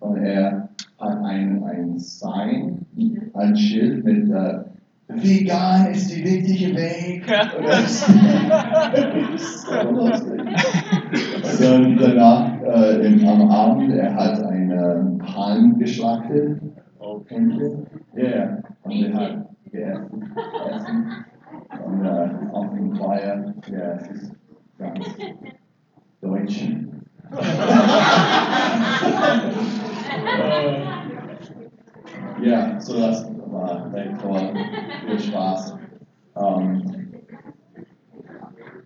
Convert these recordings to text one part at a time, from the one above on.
und er hat ein, ein Sign, ein Schild mit äh, Vegan ist die richtige Weg. Dann danach äh, im, am Abend, er hat einen Hahn geschlachtet. Okay. Ja, yeah. und er hat gegessen. Und äh, auf dem Feier, ja, es ist ganz deutsch. Ja, so das war direkt vor viel Spaß. Um,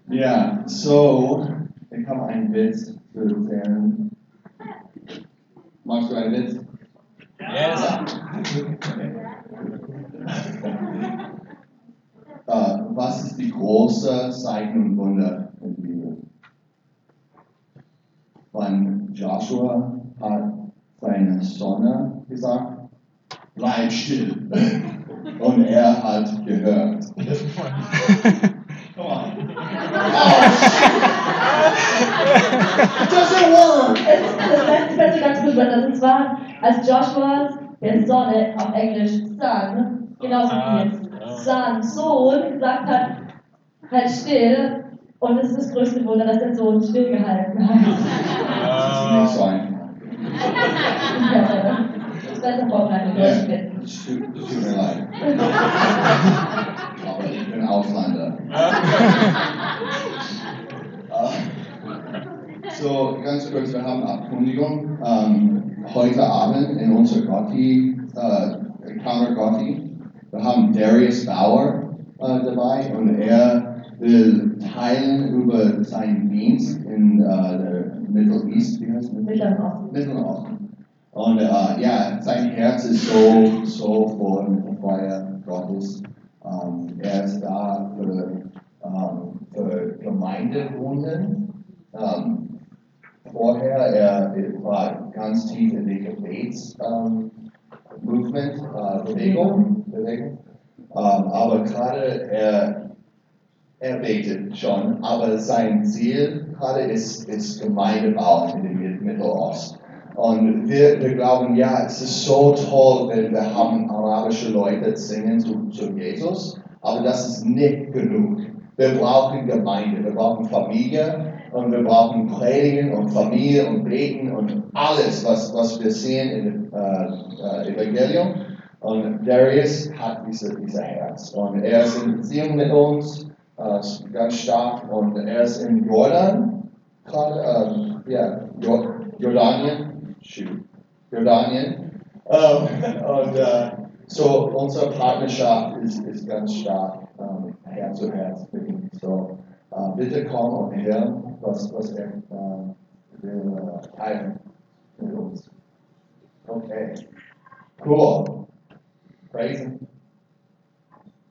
ja, so, ich habe einen Witz zu erzählen. Magst du einen Witz? Yes. Okay. Äh, was ist die große Zeichen und Wunder in der Bibel? Wann Joshua hat seine Sonne gesagt, bleib still. Und er hat gehört. Come on. Doesn't work! Es, das lässt sich ganz gut was. Und zwar, als Joshua der Sonne auf Englisch Sun, genauso wie jetzt Sun, Sohn, gesagt hat, halt still. Und es ist das größte Wunder, dass der Sohn stillgehalten hat. Das ist nicht so einfach. Das ist besser vorbereitet, Deutsch Ja, bin. tut mir leid. Aber ich bin Ausländer. Äh, So, ganz kurz, wir haben Abkundigung. Ähm, heute Abend in unserer Gotti, äh, Kammer Gotti, wir haben Darius Bauer äh, dabei und er will teilen über seinen Dienst in äh, der Middle East, wie heißt das? Mittleren Osten. Mittleren Osten. Und äh, ja, sein Herz ist so, so voll mit der Feuer Gottes. Ähm, er ist da für, ähm, für Gemeindewohnen. Ähm, vorher, er, er war ganz tief in die Gebets, ähm, äh, Bewegung. Bewegung. Ähm, aber gerade er, er betet schon, aber sein Ziel gerade ist, ist Gemeindebau in dem Mittelost. Und wir, wir glauben, ja, es ist so toll, wenn wir haben arabische Leute singen zu, zu Jesus, aber das ist nicht genug. Wir brauchen Gemeinde, wir brauchen Familie und wir brauchen Predigen und Familie und Beten und alles, was, was wir sehen im äh, äh, Evangelium. Und Darius hat diese, diese Herz und er ist in Beziehung mit uns, äh, ganz stark und er ist in Jordan, gerade, ähm, ja, Jor- Jordanien, Jordanien. Ähm, und äh, so unsere Partnerschaft ist, ist ganz stark ähm, Herz zu Herz mit ihm. So äh, bitte komm und hör, was, was er äh, will äh, teilen mit uns. Okay, cool. Praise.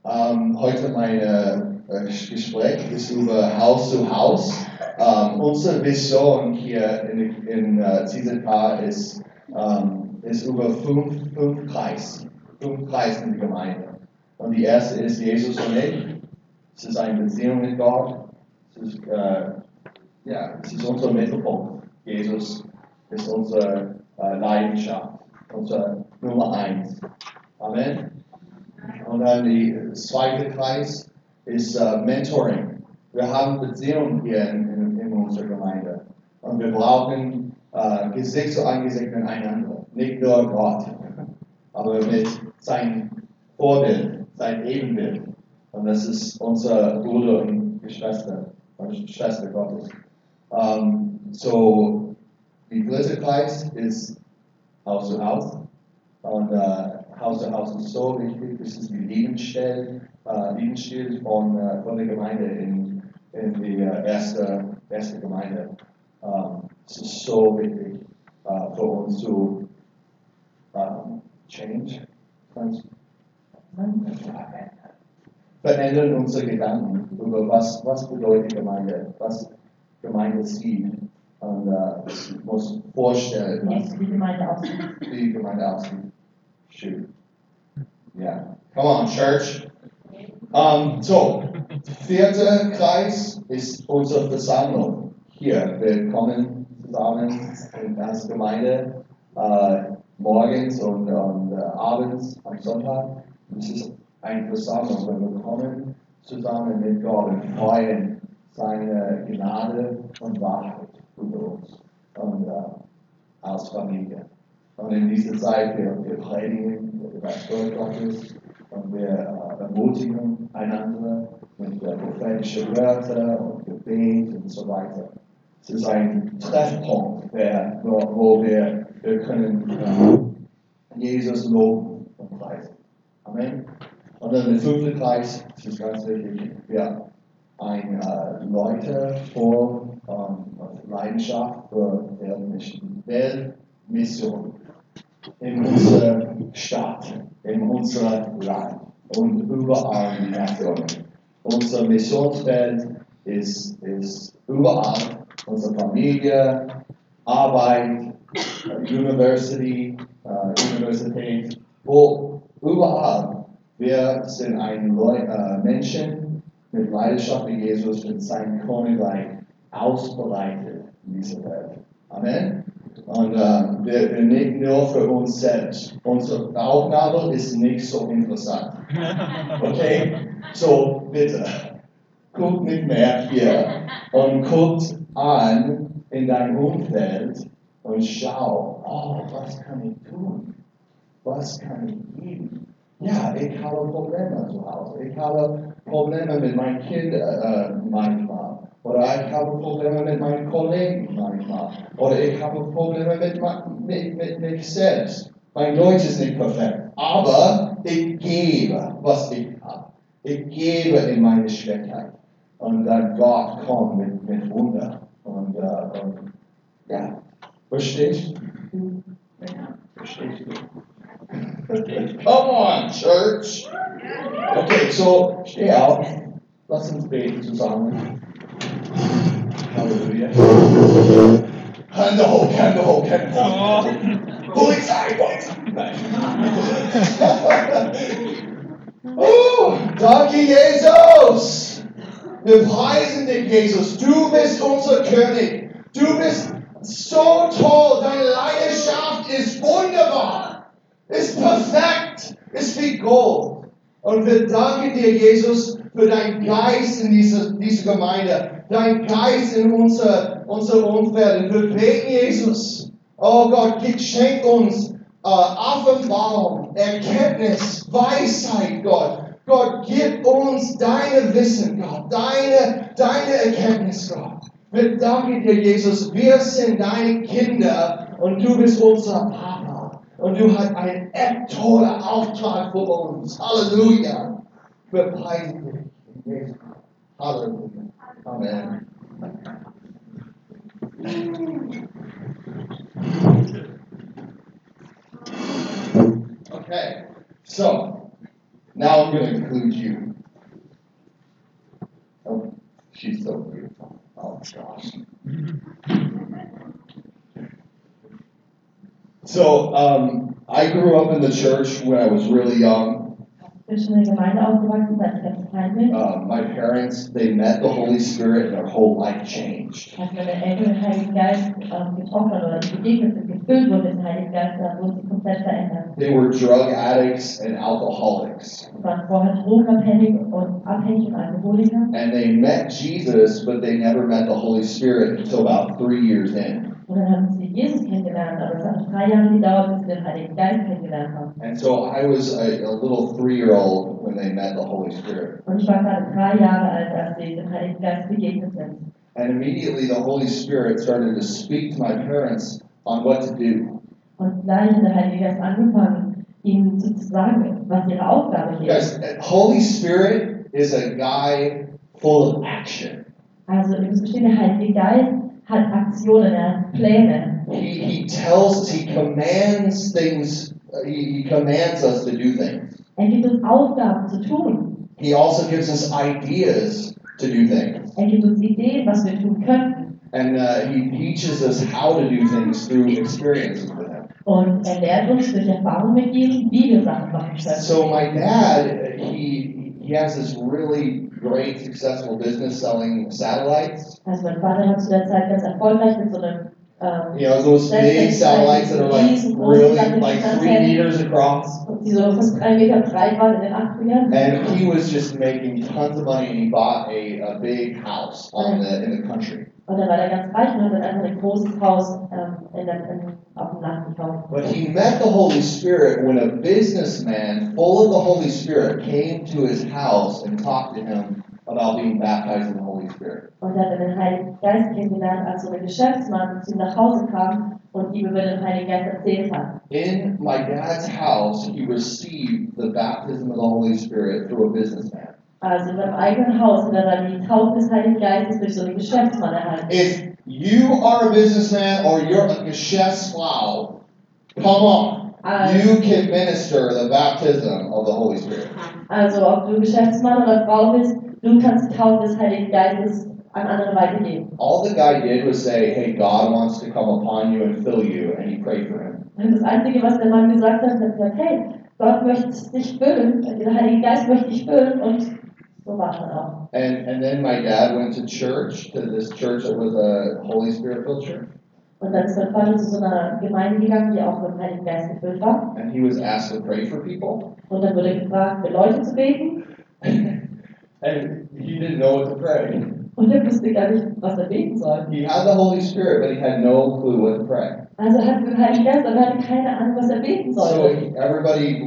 Ähm, heute mein äh, Gespräch ist über Haus zu Haus. Ähm, unsere Vision hier in, in äh, CZK ist, ähm, ist über fünf, fünf Kreis. Fünf Kreis in der Gemeinde. Und die erste ist Jesus und ich. Es ist eine Beziehung mit Gott. Es ist, äh, ja, es ist unser Mittelpunkt. Jesus ist unsere äh, Leidenschaft, unsere Nummer eins. Amen. Und dann der zweite Kreis ist äh, Mentoring. Wir haben Beziehungen hier in, in, in unserer Gemeinde. Und wir brauchen äh, Gesicht zu Angesicht miteinander. Nicht nur Gott, aber mit seinem Vorbild, sein Ebenbild. Und das ist unser Bruder und Schwester, und Schwester Gottes. Ähm, so, die dritte Kreis ist Haus zu Haus. Und äh, Zu Haus ist so wichtig. Das ist die Lebensstil, äh, Lebensstil von, äh, von der Gemeinde in, in die äh, erste, erste Gemeinde. Ähm, es ist so wichtig äh, für uns zu ähm, change, verändern unsere Gedanken über was, was bedeutet Gemeinde, was Gemeinde sieht. Und äh, ich muss vorstellen, was Wie die Gemeinde aussieht. die Gemeinde aussieht. Shoot. Yeah. Come on, church. Um, so, vierter Kreis ist unsere Versammlung. Hier, wir kommen zusammen als Gemeinde äh, morgens und, und äh, abends am Sonntag. Es ist eine Versammlung, wenn wir kommen zusammen mit Gott und freuen seine Gnade und Wahrheit über uns und äh, als Familie. Und in dieser Zeit, wir, wir predigen das Wort Gottes und wir äh, ermutigen einander mit äh, prophetischen Wörtern und Gebet und so weiter. Es ist ein Treffpunkt, der, wo, wo wir, wir können äh, Jesus loben und preisen. Amen. Und dann der fünfte Kreis, das ist ganz wichtig, wir ein äh, Leute vor ähm, Leidenschaft für Weltmission, Weltmission in unserer Stadt, in unserem Land und überall in Nationen. Unser Missionsfeld ist, ist überall, unsere Familie, Arbeit, äh, University, äh, Universität, wo überall. Wir sind ein Leu äh, Menschen mit Leidenschaft für Jesus und sein Königreich ausbreitet in dieser Welt. Amen. Und äh, wir, wir nicht nur für uns selbst. Unsere Aufgabe ist nicht so interessant. Okay? So, bitte, guck nicht mehr hier und guck an in dein Umfeld und schau, oh, was kann ich tun? Was kann ich geben? Ja, ich habe Probleme zu Hause. Ich habe Probleme mit meinen Kindern äh, manchmal. Oder ich habe Probleme mit meinen Kollegen manchmal. Oder ich habe Probleme mit, mit, mit mich selbst. Mein Deutsch ist nicht perfekt. Aber ich gebe, was ich habe. Ich gebe in meine Schwächheit. Und dann Gott kommt mit, mit Wunder. Und, äh, und ja, verstehst du? Ja, verstehst du? Come on, church. Okay, so steh auf. Lass uns beten zusammen. Halleluja. Hände hoch, Hände hoch, Hände hoch. Polizei, Polizei. Oh, danke, Jesus. Wir preisen dich, Jesus. Du bist unser König. Du bist so toll. Deine Leidenschaft ist wunderbar. Ist perfekt. Ist wie Gold. Und wir danken dir, Jesus, für deinen Geist in dieser, dieser Gemeinde. Dein Geist in unser, unser Umfeld. Wir beten, Jesus. Oh Gott, schenk uns äh, Offenbarung, Erkenntnis, Weisheit, Gott. Gott, gib uns deine Wissen, Gott, deine, deine Erkenntnis, Gott. Wir danken dir, Jesus. Wir sind deine Kinder und du bist unser Papa. Und du hast einen echt tollen Auftrag für uns. Halleluja. Wir preisen dich. Jesus. Halleluja. Amen. Okay, so now I'm going to include you. Oh, she's so beautiful. Oh gosh. So um, I grew up in the church when I was really young. Ich bin in der Gemeinde aufgewachsen, seit ganz klein bin. Uh, my parents, they met the Holy Spirit and their whole life changed. Als meine Eltern den Heiligen Geist ähm, getroffen oder begegnet sind, gefüllt wurden mit Heiligen Geist, da wurden sie komplett verändert. They were drug addicts and alcoholics. Sie waren vorher drogenabhängig und abhängig und Alkoholiker. And they met Jesus, but they never met the Holy Spirit until about three years in. Und dann haben sie Jesus kennengelernt, aber es hat drei Jahre gedauert, bis sie den Heiligen Geist kennengelernt haben. And so I was a, a little three year old when they met the Holy Spirit. Und ich war gerade drei Jahre alt, als sie dem Heiligen Geist begegnet sind. And immediately the Holy Spirit started to speak to my parents on what to do. Und gleich hat der Heilige Geist angefangen, ihnen zu sagen, was ihre Aufgabe hier ist. Guys, Holy Spirit is a guy full of action. Also, ihr müsst verstehen, der Heilige Geist hat Aktionen, er hat Pläne. He, he tells us, he commands things, uh, he, he commands us to do things. Er gibt uns Aufgaben zu tun. He also gives us ideas to do things. Er gibt uns Ideen, was wir tun könnten. And uh, he teaches us how to do things through experiences with him. Und er lehrt uns durch Erfahrung mit ihm, wie wir Sachen machen können. So my dad, he he has this really great, successful business selling satellites. Also mein Vater hat zu der Zeit ganz erfolgreich mit so einem ähm, You know, those big satellites that are like really like three meters across. die so fast drei Meter breit waren in den 80ern. And he was just making tons of money and he bought a, a big house on the, in the country. Und dann war ganz reich und hat dann einfach ein großes Haus ähm, in der, in, auf dem Land gekauft. But he met the Holy Spirit when a businessman full of the Holy Spirit came to his house and talked to him about being baptized in the Holy Spirit. Und er hat den Heiligen Geist kennengelernt, als Geschäftsmann zu ihm nach Hause kam und ihm über den Heiligen Geist erzählt hat. In my dad's house, he received the baptism of the Holy Spirit through a businessman. Also in seinem eigenen Haus hat er die Taufe des Heiligen Geistes durch so einen Geschäftsmann erhalten. If you are a businessman or you're a geschäftsfrau, come on. Also, You can minister the baptism of the Holy Spirit. also ob du Geschäftsmann oder Frau bist, du kannst die Taufe des Heiligen Geistes an andere weitergeben. All the guy did was say, Hey, God wants to come upon you and fill you, and he prayed for him. Und das Einzige, was der Mann gesagt hat, hat gesagt, hey, Gott möchte dich füllen, der Heilige Geist möchte dich füllen und so war es dann auch. And and then my dad went to church, to this church that was a Holy Spirit filled church. Und dann ist mein Vater zu so einer Gemeinde gegangen, die auch mit dem Heiligen Geist gefüllt war. And he was asked to pray for people. Und dann wurde gefragt, für Leute zu beten. And he didn't know what to pray. Und er wusste gar nicht, was er beten soll. He had the Holy Spirit, but he had no clue what to pray. Also er hatte den Heiligen Geist, aber er hatte keine Ahnung, was er beten So he, everybody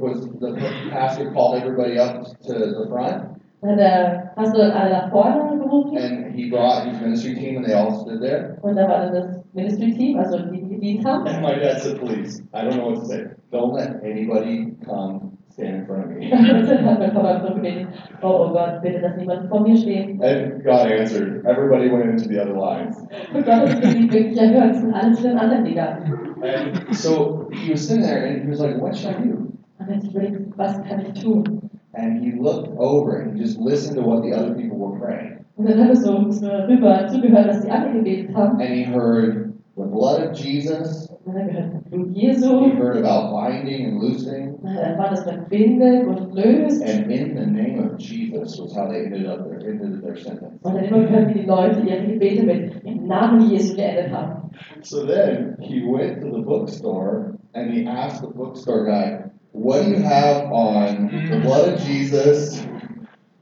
was the pastor called everybody up to the front, hat der Pastor alle nach vorne gerufen. and he brought his ministry team, and they all stood there. Und da war dann das Ministry-Team, also die, die gedient haben. And my dad said, "Please, I don't know what to say. Don't let anybody come stand in front of me." Und dann hat mein Papa so gebeten, Gott, bitte, dass niemand vor mir steht. And God answered. Everybody went into the other lines. Und Gott hat irgendwie wirklich erhört, es sind alles für den anderen gegangen. And so he was sitting there, and he was like, "What should I do?" Und hat sich überlegt, was kann ich tun? And he looked over and he just listened to what the other people were praying. Und dann hat so, so rüber zugehört, was die anderen gebetet haben. And he heard the blood of Jesus. Und dann hat gehört, das Blut He Jesu. heard about binding and loosing. Und dann hat er dass man bindet und löst. And in the name of Jesus was how they ended up their ended their sentence. Und dann immer wie die Leute ihre Gebete mit im Namen Jesu geendet haben. So then he went to the bookstore and he asked the bookstore guy, "What do you have on the blood of Jesus?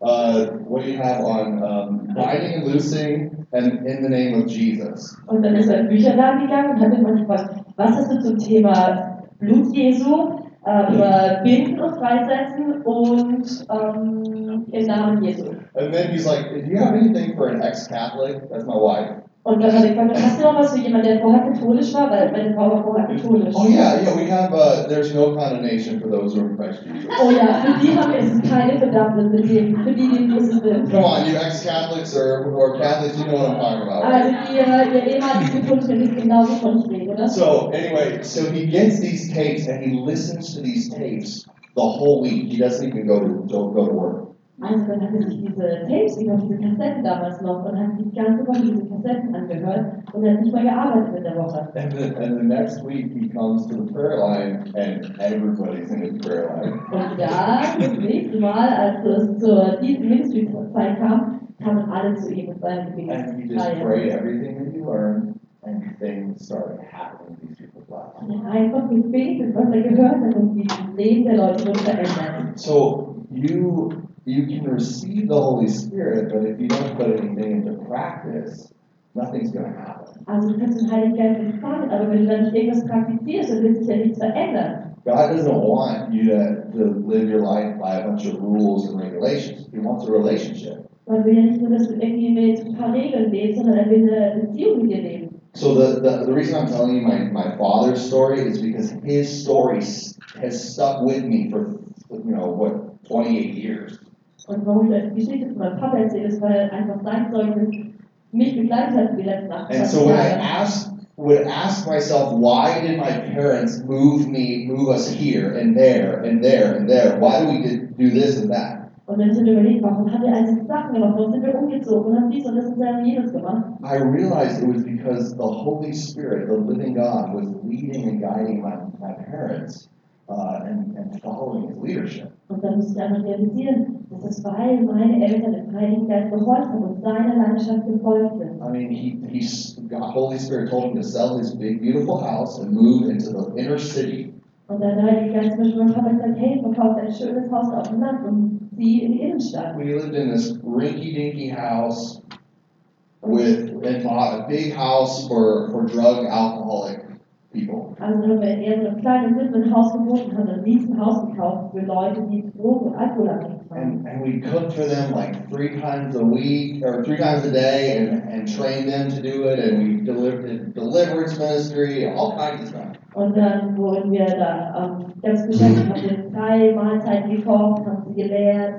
Uh, what do you have on um, binding and loosing and in the name of Jesus?" Und dann ist er in den Bücherladen gegangen und hat gefragt, was hast du zum Thema Blut Jesu, äh, Binden und Freisetzen und ähm, im Namen Jesu? And then he's like, "Do you have anything for an ex-Catholic? That's my wife." Und dann hat hast du noch was für jemanden, der vorher katholisch war? Weil meine Frau war vorher katholisch. Oh yeah, yeah. We have. Uh, there's no condemnation for those who are in Christ Jesus. Oh ja, für die haben wir, es keine Verdammnis mit dem, für die, die in Jesus sind. Come on, you ex-Catholics or, or Catholics, you know what I'm talking about. Also ihr ehemaligen Katholiken wissen genau, wovon ich rede, oder? So anyway, so he gets these tapes and he listens to these tapes the whole week. He doesn't even go to don't go to work. Also dann hat er sich diese Tapes gekauft, diese Kassetten damals noch und hat die ganze Woche diese Kassetten angehört und hat nicht mal gearbeitet in der Woche. And the, and the next week he comes to the prayer line and everybody's in his prayer line. Und ja, das nächste Mal, als es zur Ministry-Zeit kam, kamen alle zu ihm mit seiner And he just prayed everything that he learned and things started happening in these people's lives. Und er einfach gebetet, was er gehört hat und die Leben der Leute verändert. So you you can receive the Holy Spirit, but if you don't put anything into practice, nothing's gonna happen. Also du kannst den Heiligen Geist empfangen, aber wenn du dann nicht irgendwas praktizierst, dann wird sich ja nichts verändern. God doesn't want you to, to live your life by a bunch of rules and regulations. He wants a relationship. Man will ja nicht nur, dass du irgendwie mit ein paar Regeln lebst, sondern er will eine Beziehung mit dir leben. So the, the, the reason I'm telling you my, my father's story is because his story has stuck with me for, you know, what, 28 years. Und warum ich euch die Geschichte von meinem Papa erzähle, ist, weil einfach sein Zeugnis mich begleitet hat die letzten And 28 so when I Jahre. ask, would ask myself, why did my parents move me, move us here and there and there and there? Why do we did- do this and that? Und wenn ich dann überlegt, warum hat all diese Sachen gemacht, warum sind wir umgezogen und haben dies und das und das und jenes gemacht, I realized it was because the Holy Spirit, the living God, was leading and guiding my, my parents uh, and, and following his leadership. Und dann muss ich einfach realisieren, dass es weil meine Eltern dem Heiligen Geist gehorcht haben und seiner Leidenschaft gefolgt sind. I mean, he, he's, God, Holy Spirit told him to sell his big, beautiful house and move into the inner city. Und dann der Heilige Geist zum Beispiel meinem Papa gesagt, hey, verkauf dein schönes Haus auf dem Land und zieh in die Innenstadt. We lived in this rinky-dinky house with, and bought a big house for, for drug alcoholic. Also dann haben wir in eher so einem kleinen, simplen Haus gewohnt und haben ein riesen Haus gekauft für Leute, die Drogen und Alkohol abhängig waren. And, and we cooked for them like three times a week, or three times a day, and, and trained them to do it, and we delivered deliverance ministry, all kinds of stuff. Und dann wurden wir da ähm, ganz beschäftigt, haben wir drei Mahlzeiten gekocht, haben sie gelehrt,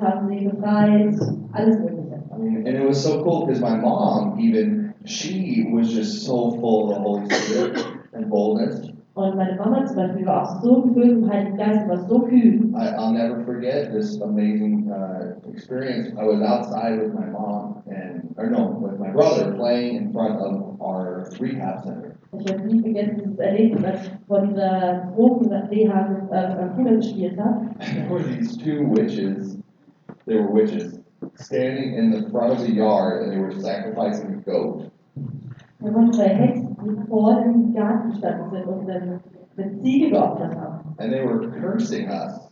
haben sie befreit, alles Mögliche. I mean, and it was so cool because my mom, even, she was just so full of the Holy Spirit and boldness. Und meine Mama zum Beispiel war auch so gefüllt vom Heiligen Geist und war so kühn. I, I'll never forget this amazing uh, experience. I was outside with my mom and, or no, with my brother playing in front of our rehab center. Ich werde nie vergessen, dieses Erlebnis, als ich vor dieser Drogen-Reha äh, gespielt habe. There were these two witches, they were witches, standing in the front of the yard and they were sacrificing a goat. Da waren zwei Hexen, And they were cursing us.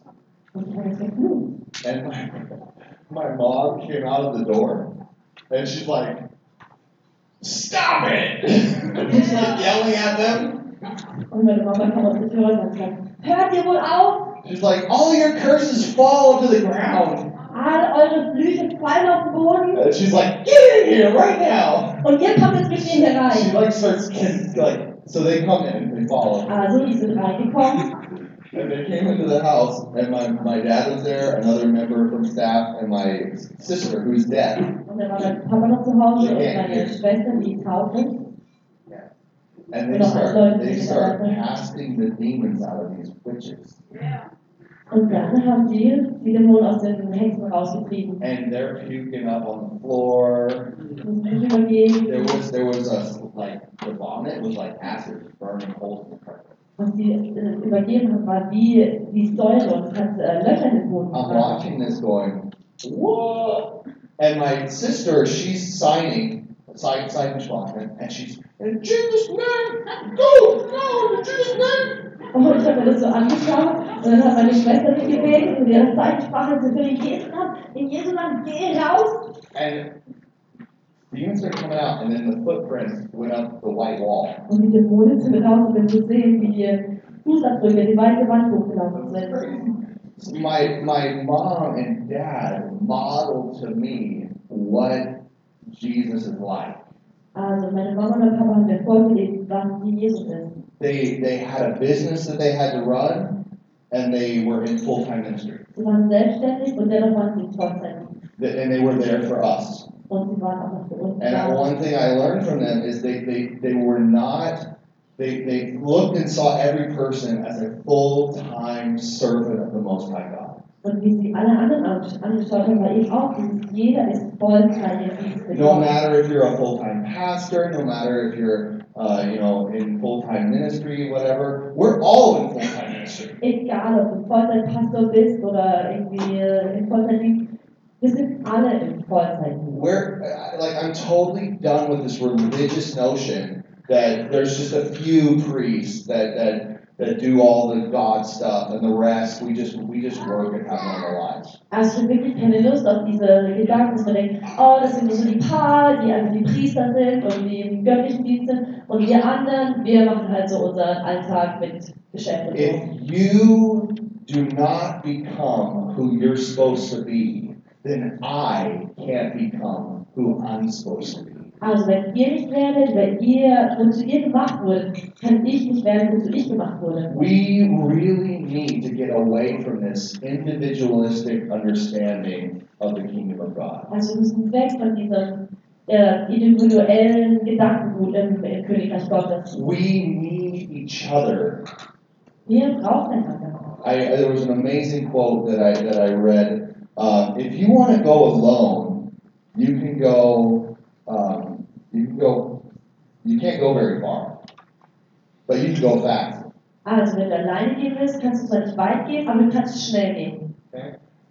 And my, my mom came out of the door and she's like, Stop it! she's like yelling at them. Und hört ihr wohl auf? She's like, All your curses fall to the ground. Alle eure Flüche fallen auf den Boden And she's like, Get in here right now! und ihr kommt jetzt mit mir hier She rein. like starts kidding, like, so they come in, they follow. Also, die sind reingekommen And they came into the house, and my, my dad was there, another member from staff, and my sister, who's deaf. und dann war mein Papa noch zu Hause und meine Schwester, die taub ist. And they start, they start casting the demons out of these witches. Und dann haben die die Dämonen aus den Hexen rausgetrieben. And they're puking up on the floor. Müssen wir übergehen. There was, there was a, like, the vomit was like acid burning holes in the carpet. Was die äh, übergeben war wie die Säure und es hat äh, Löcher in den Boden I'm watching this going, whoa! And my sister, she's signing, sign, sign and she's, in Jesus' name, go, go, in Jesus' name. Und ich habe mir das so angeschaut und dann hat meine Schwester so gebetet und ihre Zeichensprache so in Jesu Namen, in Jesu Namen, geh raus! And demons started coming out, and then the footprints went up the white wall. Und die Dämonen sind raus und wenn du sehen, wie die Fußabdrücke die weiße Wand hochgelaufen sind. My, my mom and dad modeled to me what Jesus is like. Also meine Mama und mein Papa haben mir vorgelebt, was wie Jesus ist. They, they had a business that they had to run, and they were in full time ministry. Sie waren selbstständig und dennoch waren sie Vollzeit. Th- And they were there for us. Und sie waren auch noch für uns And da. one thing I learned from them is they, they, they were not, they, they looked and saw every person as a full time servant of the Most High God. Und wie sie alle anderen angesch- angeschaut haben, war eben auch, dieses, jeder ist Vollzeit im Dienst No matter if you're a full time pastor, no matter if you're, uh, you know, in full time ministry, whatever, we're all in full time ministry. Egal, ob du Vollzeitpastor bist oder irgendwie im Vollzeitdienst, wir sind alle Vollzeitdienst. We're, like, I'm totally done with this religious notion that there's just a few priests that, that, that do all the God stuff and the rest, we just, we just work and have normal lives. Also ich wirklich keine Lust auf diese Gedanken, dass man denkt, oh, das sind nur so die paar, die einfach die Priester sind und die im göttlichen Dienst sind und wir anderen, wir machen halt so unseren Alltag mit Geschäft und. If you do not become who you're supposed to be, then I can't become who I'm supposed to be. Also wenn ihr nicht werdet, wenn ihr, gemacht wurdet, kann ich nicht werden, wozu ich gemacht wurde. We really need to get away from this individualistic understanding of the kingdom of God. Also wir müssen weg von diesem äh, individuellen Gedankengut im, im Königreich Gottes. We need each other. Wir brauchen einander. I, there was an amazing quote that I, that I read. Uh, if you want to go alone, you can go, um, you can go, you can't go very far, but you can go fast. Ah, also, wenn du alleine gehen willst, kannst du zwar nicht weit gehen, aber du kannst schnell gehen.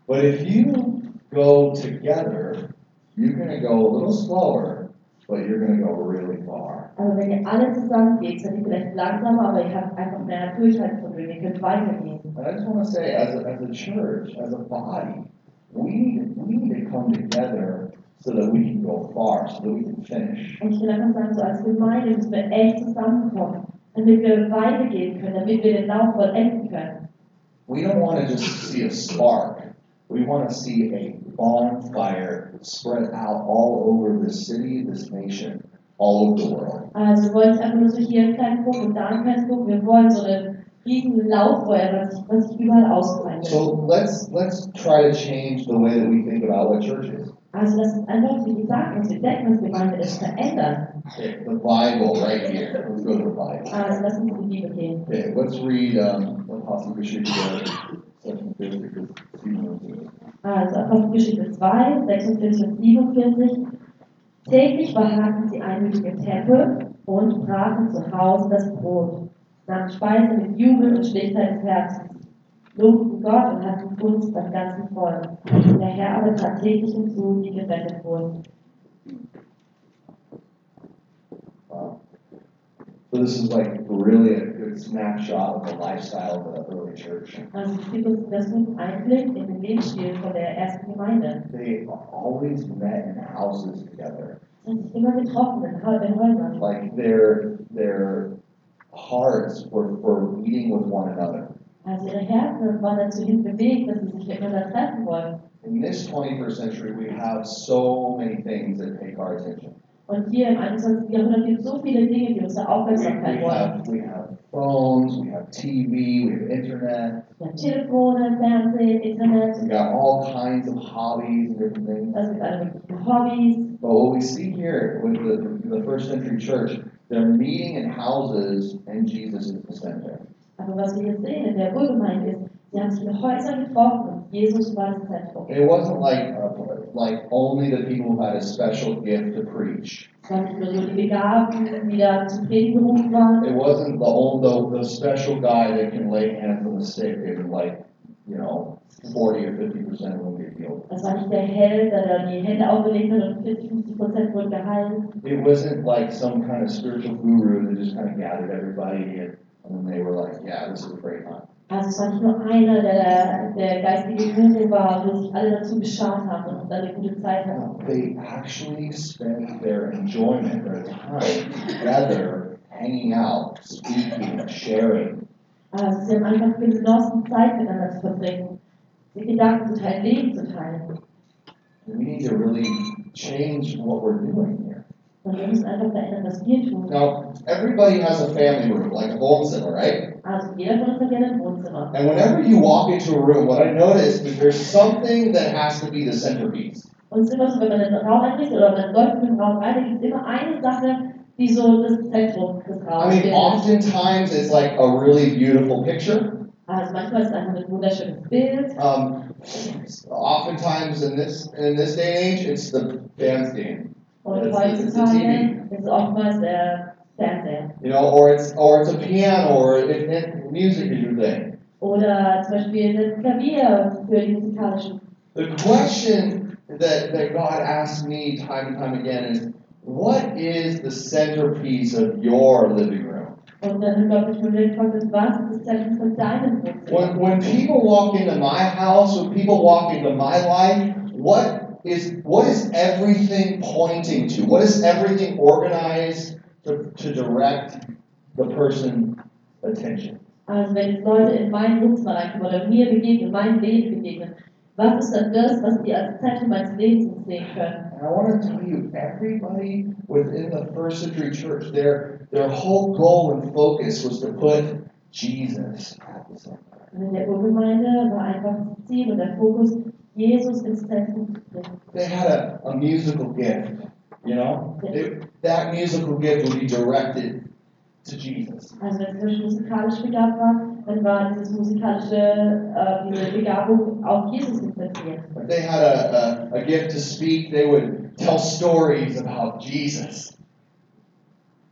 But if you go together, you're going to go a little slower, but you're going to go really far. Aber wenn ihr alle zusammen geht, seid ihr vielleicht langsamer, aber ihr habt einfach mehr Durchhaltevermögen, ihr könnt weitergehen. And I just want to say, as a, as a church, as a body, we need, we need to come together so that we can go far, so that we can finish. Und ich will einfach sagen, so als Gemeinde müssen wir echt zusammenkommen, damit wir weitergehen können, damit wir den Lauf vollenden können. We don't want to just see a spark. We want to see a bonfire spread out all over this city, this nation, all over the world. Also wir wollen nicht einfach nur so hier einen kleinen Punkt und da einen kleinen Punkt, wir wollen so einen riesen Lauffeuer, was was sich überall ausbreitet. So let's let's try to change the way that we think about what church is. Also uns einfach, wie gesagt, was wir denken, was Gemeinde ist, verändern. Okay, the Bible right here. Let's go to the Bible. Also lass uns in die Bibel gehen. Okay, let's read um, Apostle Geschichte, Second Timothy, Timothy. Also Apostelgeschichte 2, 46 und 47. Täglich behagten sie einmütig im Tempel und brachen zu Hause das Brot, nahmen Speise mit Jubel und Schlichtheit des Herzens, lobten Gott und hatten Gunst beim ganzen Volk. Der Herr aber trat täglich hinzu, die gerettet wurden. Wow. So this is like really a good snapshot of the lifestyle of the early church. Also es gibt uns das guten Einblick in den Lebensstil von der ersten Gemeinde. They always met in houses together. Haben sich immer getroffen in, Hau- in Häusern. Like their their hearts were for meeting with one another. Also ihre Herzen waren dazu hin bewegt, dass sie sich miteinander treffen wollen. In this 21st century, we have so many things that take our attention. Und hier im 21. Jahrhundert gibt es so viele Dinge, die unsere Aufmerksamkeit wollen. have we have phones, we have TV, we have internet, Wir haben Telefone, Fernsehen, Internet, we got all kinds of hobbies and different things. gibt alle möglichen Hobbys. But what we see here with the, the first century church, they're meeting in houses and Jesus is the center. Was wir sehen in der Urgemeinde ist, sie haben sich Häusern getroffen und Jesus war das Zentrum. It wasn't like uh, like only the people who had a special gift to preach. Es waren nicht nur die Begabten, die da zum Predigen berufen waren. It wasn't the old the, the special guy that can lay hands on the sick and like, you know, forty or fifty percent of them get healed. Es war nicht der Held, der da die Hände aufgelegt hat und 40, 50 Prozent wurden geheilt. It wasn't like some kind of spiritual guru that just kind of gathered everybody and, and then they were like, yeah, this is a great time. Also es war nicht nur einer, der der, geistige Guru war, wo sich alle dazu geschart haben und eine er gute Zeit hatten. They actually spent their enjoyment, their time together, hanging out, speaking, sharing. Also sie haben einfach genossen, Zeit miteinander zu verbringen, die Gedanken zu teilen, Leben zu teilen. We need to really change what we're doing here. Wir müssen einfach verändern, was wir tun. Now, everybody has a family room, like a home Wohnzimmer, right? Also jeder von uns hat ja ein Wohnzimmer. And whenever you walk into a room, what I notice is there's something that has to be the centerpiece. Und es ist immer so, wenn man in einen Raum einrichtet oder man läuft in den Raum rein, dann gibt es immer eine Sache, die so das Zentrum des I mean, oftentimes it's like a really beautiful picture. Also manchmal ist es einfach ein wunderschönes Bild. Um, oftentimes in this in this day and age, it's the bandstand. Und It's- it's- it's a heutzutage ist oftmals der Fernseher. You know, or it's or it's a piano, or if, if music is your thing. Oder zum Beispiel das Klavier für die musikalischen. The question that, that God asks me time and time again is, what is the centerpiece of your living room? Und dann glaube ich, mir gefragt wird, was ist das Zentrum von deinem When when people walk into my house, when people walk into my life, what is what is everything pointing to? What is everything organized to, to direct the person's attention? Also wenn Leute in mein Wohnzimmer reinkommen oder mir begegnen, meinem Leben begegnen, was ist dann das, was die als Zentrum meines Lebens sehen können? And I want to tell you, everybody within the first century church, their their whole goal and focus was to put Jesus at the center. In der Urgemeinde war einfach das Ziel und der Fokus, Jesus. They had a, a musical gift, you know? They, that musical gift would be directed to Jesus. Also wenn es zum Beispiel musikalisch begabt war, dann war dieses musikalische, äh, diese Begabung auf Jesus. If they had a, a, a gift to speak, they would tell stories about Jesus.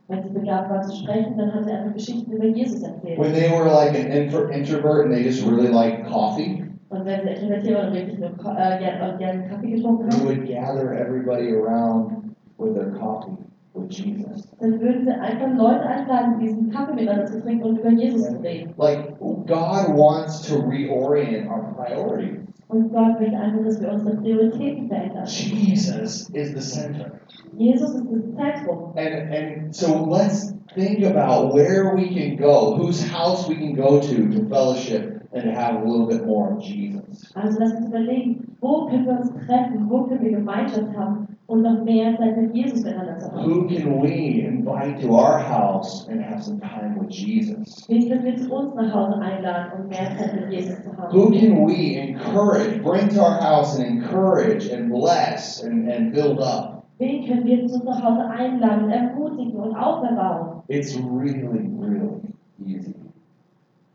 Wenn sie begabt war zu sprechen, dann hat sie einfach Geschichten über Jesus erzählt. When they were like an introvert and they just really liked coffee, Und wenn sie introvertiert und wirklich nur äh, gerne Kaffee getrunken haben, would gather everybody around with their coffee with Jesus. dann würden sie einfach Leute einladen, diesen Kaffee miteinander zu trinken und über Jesus zu reden. Like, God wants to reorient our priorities. Und Gott möchte einfach, dass wir unsere Prioritäten verändern. Jesus is the center. Jesus ist das Zentrum. And, and so let's think about where we can go, whose house we can go to to fellowship and have a little bit more of Jesus. Also lass uns überlegen, wo können wir uns treffen, wo können wir Gemeinschaft haben und noch mehr Zeit mit Jesus miteinander zu haben. Who can we invite to our house and have some time with Jesus? Wen können wir zu uns nach Hause einladen, um mehr Zeit mit Jesus zu haben? Who can we encourage, bring to our house and encourage and bless and, and build up? Wen können wir zu uns nach Hause einladen, ermutigen und auferbauen? It's really, really easy.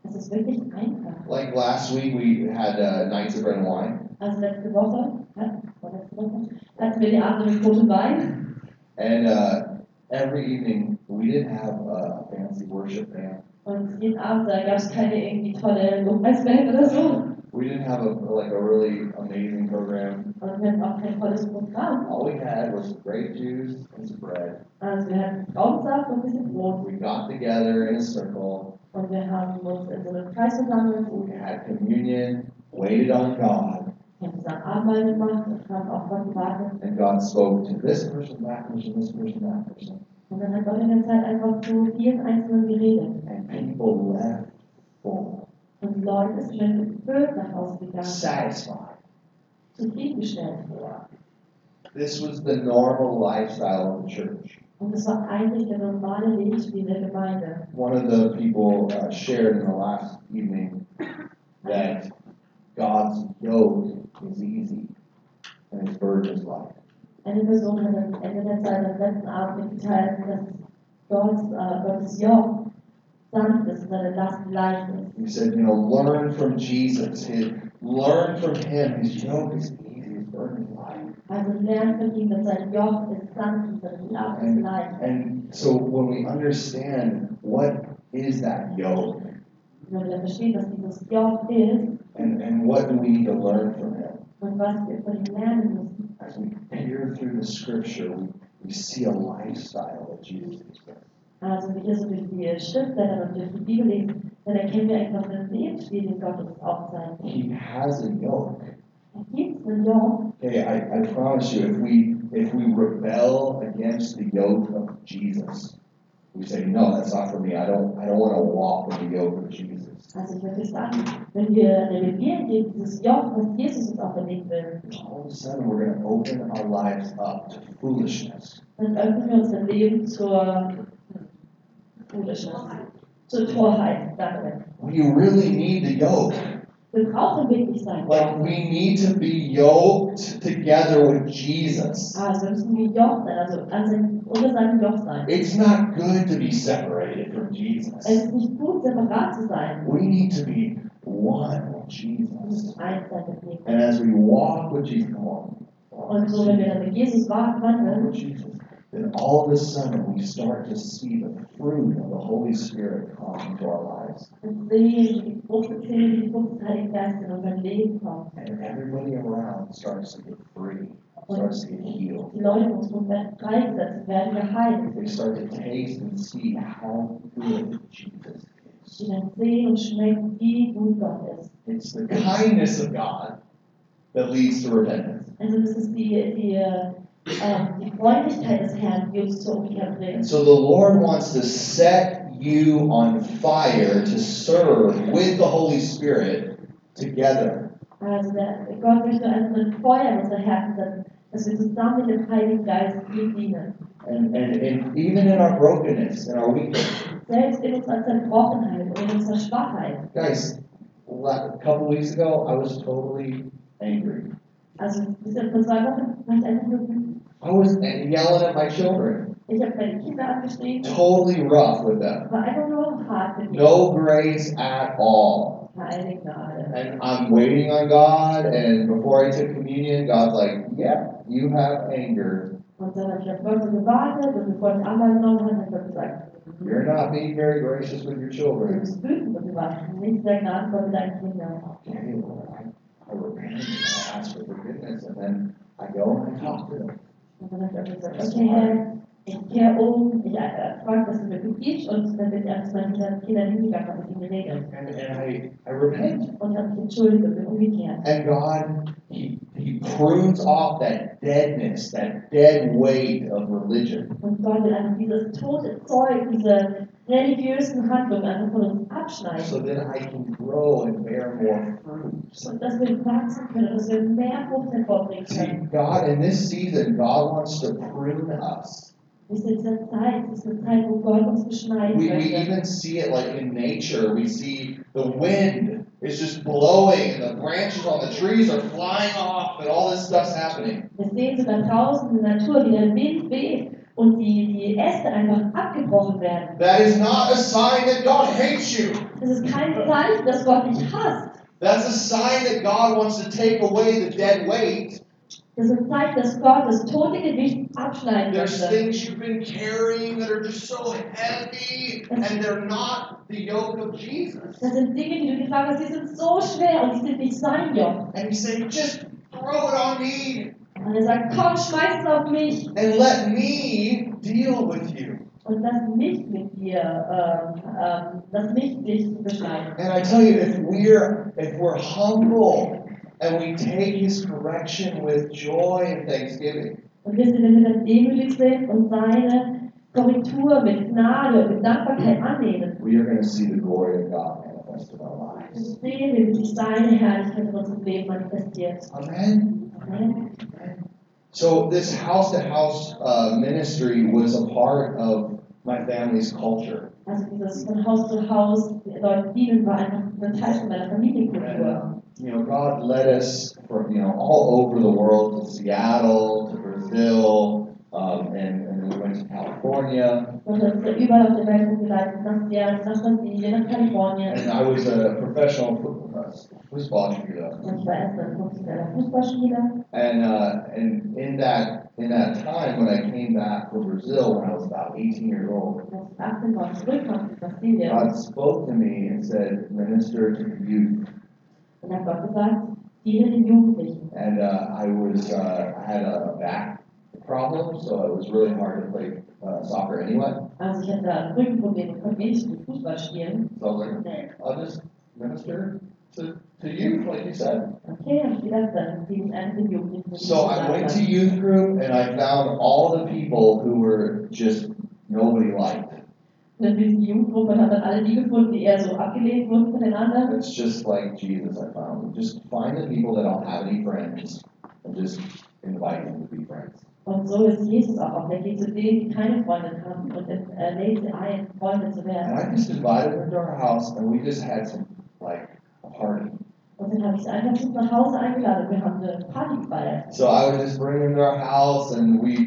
Das ist wirklich einfach. Like last week, we had uh, Nights of Bread and Wine, Also letzte Woche, ja, war letzte Woche hatten wir die Abende mit Brot Wein. and uh, every evening we didn't have a fancy worship band. Und jeden Abend da gab es keine irgendwie tolle Lobpreisband oder so. We didn't have a like a really amazing program. Und wir hatten auch kein tolles Programm. All we had was grape juice and some bread. Also wir hatten Traubensaft und ein bisschen Brot. We got together in a circle. Und wir haben uns in so einem Kreis versammelt. We had communion, waited on God, Wir haben zusammen Abendmahl gemacht und haben auf Gott gewartet. and God spoke to this person, that person, this person, that person. Und dann hat Gott in der Zeit einfach zu vielen Einzelnen geredet. And people left full, Und Leute sind mit gefüllt nach Hause gegangen, satisfied. zufriedengestellt. This was the normal lifestyle of the church. Und das war eigentlich der normale Lebensstil der Gemeinde. One of the people uh, shared in the last evening that God's yoke is easy and his burden is light. Eine Person hat am Ende der Zeit am letzten Abend mitgeteilt, dass Gottes, äh, Gottes Joch He said, you know, learn from Jesus. His, learn from him. His yoke is easy, his burden is light. Also lernt von ihm, sein Joch ist sanft und Last ist leicht. And so when we understand what is that yoke Wenn wir dann verstehen, was dieses Joch ist and, and what do we need to learn from him, und was wir von ihm lernen müssen, as we peer through the scripture, we, we see a lifestyle that Jesus expressed. Also wenn wir so durch die Schriftblätter und durch die Bibel lesen, dann erkennen wir einfach einen Lebensstil, den Gott uns aufzeigt. He has a yoke. Da gibt es einen Joch, Okay, I, I promise you, if we if we rebel against the yoke of Jesus, we say, no, that's not for me. I don't I don't want to walk in the yoke of Jesus. also ich würde sagen, wenn wir rebellieren gegen dieses Joch, was Jesus uns auferlegt will, All of a sudden, we're going to open our lives up to foolishness. dann öffnen wir unser Leben zur Foolishness, zur Torheit. Danke. We really need the yoke. Wir brauchen wirklich sein Like we need to be yoked together with Jesus. Also wir müssen gejocht sein, also an sein, unter seinem Joch sein. It's not good to be separated from Es Jesus. ist nicht gut, separat zu sein. We need to be one with Jesus. müssen eins sein mit ihm. And as we walk with Jesus, come on. Und so, wenn wir dann mit Jesus Walk wandeln, with Jesus. Then all of a sudden we start to see the fruit of the Holy Spirit come into our lives. dann sehen wir die Frucht, sehen wir die Frucht des Heiligen Geistes in unser Leben kommt. And everybody around starts to get free, starts to get healed. Die Leute uns Mund werden freigesetzt, werden. They start to taste and see how good Jesus is. Die sehen und schmecken, wie gut Gott ist. It's the kindness of God that leads to repentance. Also das ist die, die, die Freundlichkeit des Herrn, die uns zur Umkehr And so the Lord wants to set you on fire to serve with the Holy Spirit together. Also Gott möchte einfach ein Feuer unser Herzen dass wir zusammen mit dem Heiligen Geist dienen. And, and, and even in our brokenness and our weakness. Selbst in unserer Zerbrochenheit und in unserer Schwachheit. Guys, a couple weeks ago, I was totally angry. Also vor zwei Wochen war ich einfach nur. I was yelling at my children, Ich habe meine Kinder angeschrien, totally rough with them. war einfach nur hart mit ihnen. No grace at all. And I'm waiting on God, and before I took communion, God's like, yeah, you have anger Und dann habe ich auf Gott so gewartet und bevor ich Anlauf genommen habe, hat Gott gesagt, You're not being very gracious with your children. bist wütend und du warst nicht sehr gnadenvoll mit deinen Kindern. Okay, Lord, I, I repent and I ask for forgiveness, and then I go and I talk to them. Und dann habe ich gesagt, okay Herr, ich kehre um, ich äh, frage, dass du mir vergibst und dann bin ich erst mal mit meinen Kindern hingegangen und mit ihnen. And, and I, I repent. Und habe mich entschuldigt und bin umgekehrt. And God, He, He prunes off that deadness, that dead weight of religion. Und Gott will einfach dieses tote Zeug, diese religiösen Handlungen von uns abschneiden. So then I can grow and bear more fruit. Und dass wir wachsen können, dass wir mehr Frucht hervorbringen See. God, in this season, God wants to prune us. Ist diese Zeit, ist eine Zeit, wo Gott uns beschneiden We, we even see it like in nature. We see the wind is just blowing and the branches on the trees are flying off and all this stuff's happening. Wir sehen sogar draußen in der Natur, wie der Wind weht und die, die Äste einfach abgebrochen werden. That is not a sign that God hates you. Das ist kein Zeichen, dass Gott dich hasst. That's a sign that God wants to take away the dead weight. Das ist ein Zeichen, dass Gott das tote Gewicht abschneiden There's möchte. things you've been carrying that are just so heavy and they're not the yoke of Jesus. Das sind Dinge, die du getragen hast, die sind so schwer und die sind nicht sein Job. And He's saying, just throw it on me Und er sagt, komm, schmeiß es auf mich and let me deal with you. und lass mich mit dir, ähm, ähm, lass mich dich beschneiden. And I tell you, if we're if we're humble and we take His correction with joy and thanksgiving, Und wisst ihr, wenn wir dann demütig sind und seine Korrektur mit Gnade mit Dankbarkeit annehmen, we are going to see the glory of God manifest in our lives. sehen wir, wie sich seine Herrlichkeit in unserem Leben manifestiert. Amen. So this house-to-house uh, ministry was a part of my family's culture. Also dieses von Haus zu Haus Leuten dienen war einfach ein Teil von meiner And, Familienkultur. um, you know, God led us from you know all over the world to Seattle, to Brazil, um, and, we went to California. Und das ist ja überall auf der Welt rumgeleitet, nach Seattle, nach Brasilien, nach Kalifornien. And I was a professional uh, football shooter. Und ich war erst ein professioneller Fußballspieler. And uh, and in that in that time when I came back from Brazil when I was about 18 years old, Als ich 18 war, zurückkam nach Brasilien. God spoke to me and said, "Minister to the youth." Und hat Gott gesagt, diene den Jugendlichen. And uh, I was uh, I had a back problem, so it was really hard to play uh, soccer anyway. Also ich hatte ein Rückenproblem und konnte nicht gut Fußball spielen. So I was like, okay, I'll just minister to, to youth, like you said. Okay, habe ich gedacht, dann diene ich einfach den Jugendlichen. So I went to youth group and I found all the people who were just nobody liked. Und dann bin die Jugendgruppe und habe dann alle die gefunden, die eher so abgelehnt wurden voneinander. It's just like Jesus, I found. Just find the people that don't have any friends and just invite them to be friends. Und so ist Jesus auch. Er geht zu denen, die keine Freundin haben und er lädt sie ein, Freunde zu And werden. I just invited them to our house and we just had some, like, a party. Und dann habe ich sie einfach mit nach Hause eingeladen wir haben eine Party gefeiert. So I would just bring them to our house and we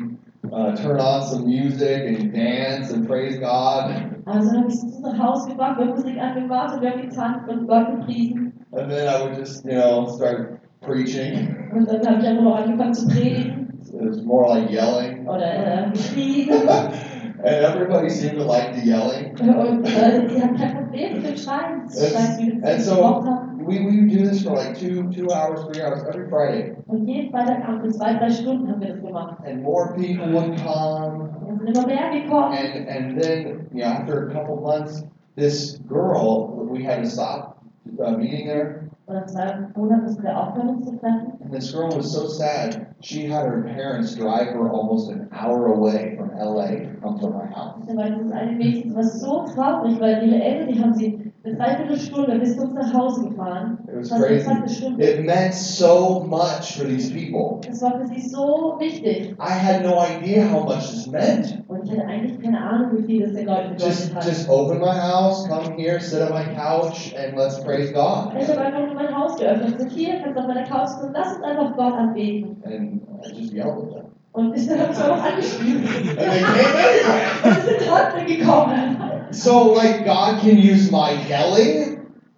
uh, turn on some music and dance and praise God. Also habe ich sie nach Hause gebracht, wir Musik angemacht und wir haben getanzt und Gott gepriesen. And then I would just, you know, start preaching. Und dann habe ich einfach noch angefangen zu predigen It was more like yelling. oder äh, and everybody seemed to like the yelling. Und äh, sie hat kein Problem mit dem Schreien. Das Schreien, wie And so- We, we would do this for like two, two hours, three hours every Friday. Und jeden Freitagabend für zwei, drei Stunden haben wir das gemacht. And more people would come. Und sind immer mehr gekommen. And, and then, you know, after a couple months, this girl, we had to stop uh, meeting there. Und zwei Monaten mussten wir aufhören, zu treffen. And this girl was so sad. She had her parents drive her almost an hour away from LA to come to my house. Da war dieses eine Mädchen, das so traurig, weil ihre Eltern, die haben sie eine Dreiviertelstunde bis zu uns nach Hause gefahren. It was Das war eine crazy. It meant so much for these people. Das war für sie so wichtig. I had no idea how much this meant. Und ich hatte eigentlich keine Ahnung, wie viel das den Leuten Just, bedeutet hat. just open my house, come here, sit on my couch, and let's praise God. Ich habe einfach nur mein Haus geöffnet. So hier, kannst auf meiner Couch sitzen, lass uns einfach Gott anbeten. And I just yelled at them. Und ich habe es auch angespielt. And they came anyway. Und sie sind trotzdem gekommen. So, like, God can use my yelling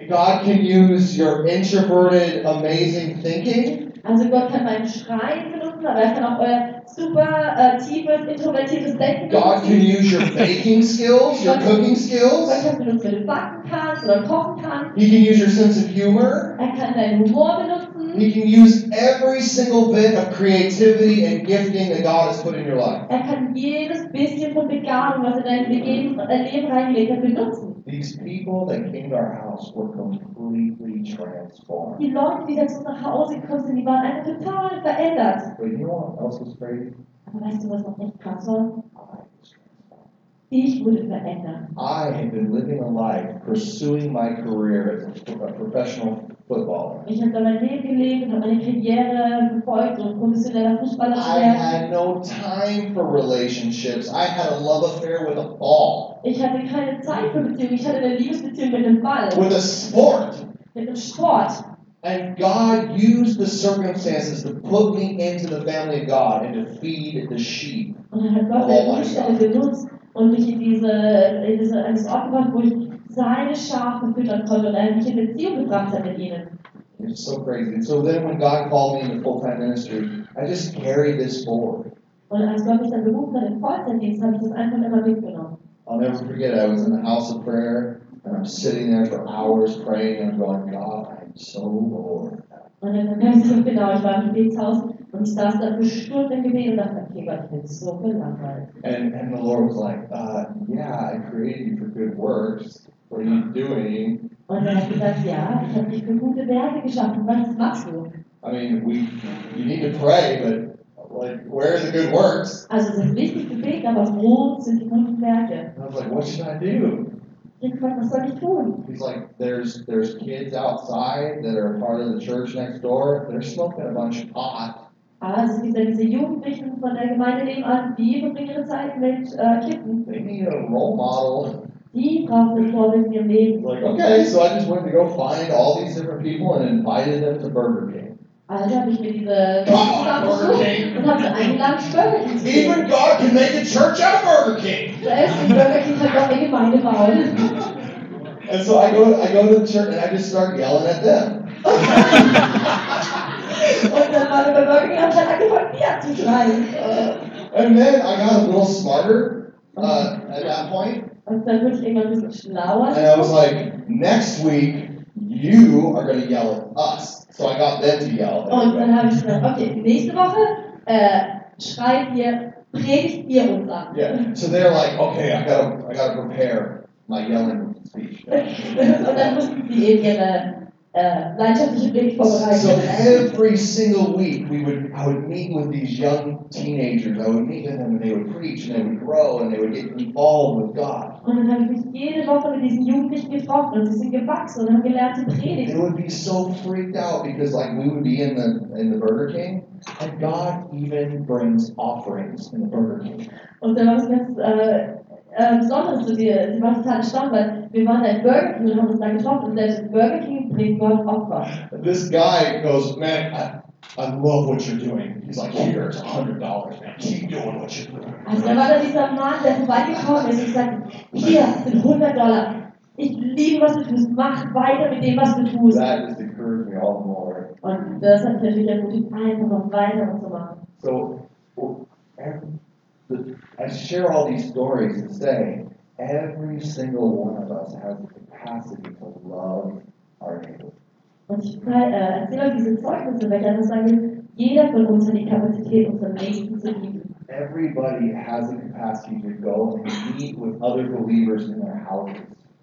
God can use your introverted, amazing thinking. Also Gott kann mein Schreien benutzen, aber er kann auch euer super äh, tiefes, introvertiertes Denken God can use your baking skills, your cooking Gott skills. kann benutzen, wenn du backen kannst oder kochen kannst. He can use your sense of humor. Er kann deinen Humor benutzen. He can use every single bit of creativity and gifting that God has put in your life. Er kann jedes bisschen von Begabung, was er in dein Leben, Leben reingelegt hat, benutzen. These people that came to our house were completely transformed. Die Leute, die dazu nach Hause gekommen sind, die waren einfach total verändert. But you know what else was crazy? Aber weißt du, was noch echt krass war? I was transformed. Ich wurde verändert. I had been living a life pursuing my career as a professional footballer. Ich habe mein Leben gelebt habe meine Karriere verfolgt und professioneller Fußballer I had no time for relationships. I had a love affair with a ball, Ich hatte keine Zeit für Beziehungen. Ich hatte eine Liebesbeziehung mit einem Ball, with a sport. mit einem Sport. And God used the circumstances to put me into the family of God and to feed the sheep. Und dann hat Gott mein Umstände benutzt und mich in diese, in diese, dieses Ort gebracht, wo ich seine Schafe füttern und in Beziehung gebracht hat mit ihnen. It's so crazy. And so then when God called me into full-time ministry, I just carried this forward. Und als Gott mich dann berufen hat im Vollzeitdienst, habe ich das einfach immer mitgenommen. I'll never forget, I was in the house of prayer, and I'm sitting there for hours praying, and I'm going, God, I'm so bored. Und dann kann ich genau, ich war im Gebetshaus und ich saß da für Stunden im Gebet und dachte, okay Gott, ich bin so gelangweilt. And, and the Lord was like, uh, yeah, I created you for good works. What are you doing? Und er hat gesagt, ja, ich habe für gute Werke geschaffen, was machst du? I mean, we, you need to pray, but like, where are the good works? Also es ist wichtig zu beten, aber wo sind die guten Werke? And I was like, what should I do? Ich habe gefragt, was soll ich tun? He's like, there's there's kids outside that are part of the church next door. They're smoking a bunch of pot. Also es gibt ja diese Jugendlichen von der Gemeinde nebenan, die verbringen ihre Zeit mit äh, Kippen. They need a role model. Die brauchen ein Vorbild in ihrem Leben. Like, okay, so I just went to go find all these different people and invited them to Burger King. Also habe ich mir diese Come on, zusammengesucht Burger King. und habe sie eingeladen, Burger King zu. Even God can make a church out of Burger King. Selbst in Burger King kann Gott eine Gemeinde bauen. And so I go I go to the church and I just start yelling at them. Und dann waren wir Burger King und hat angefangen, Bier zu schreien. And then I got a little smarter uh, at that point. Und dann wurde ich irgendwann ein bisschen schlauer. And I was like, next week, you are going to yell at us. So I got them to yell. At Und dann habe ich gesagt, okay, nächste Woche äh, schreit ihr, predigt ihr uns an. Yeah. So they're like, okay, I gotta, I gotta prepare my yelling speech. Und dann mussten sie eben ihre äh, Predigt So every single week, we would, I would meet with these young teenagers. I would meet with them, and they would preach, and they would grow, and they would get involved with God. Und dann habe ich mich jede Woche mit diesen Jugendlichen getroffen und sie sind gewachsen und haben gelernt zu They predigen. would be so freaked out because, like, we would be in the in the Burger King, and God even brings offerings in the Burger King. Und dann war es ganz äh, äh, Besonderes zu dir. Sie waren total erstaunt, weil wir waren Burger King und haben uns da getroffen und selbst Burger King bringt. This guy goes, man, I, I love what you're doing. He's like, a hundred dollars, man. Keep doing what you're doing. Also da war da dieser Mann, der vorbeigekommen ist und sagte, hier sind 100 Dollar. Ich liebe, was du tust. Mach weiter mit dem, was du tust. That just encouraged me all the more. Und das hat mich natürlich ermutigt, einfach noch weiter zu machen. So, I share all these stories to say every single one of us has the capacity to love our neighbor. Und ich äh, erzähle euch diese Zeugnisse, weil ich einfach sage, jeder von uns hat die Kapazität, unseren Nächsten zu lieben. Everybody has the capacity to go and meet with other believers in their houses.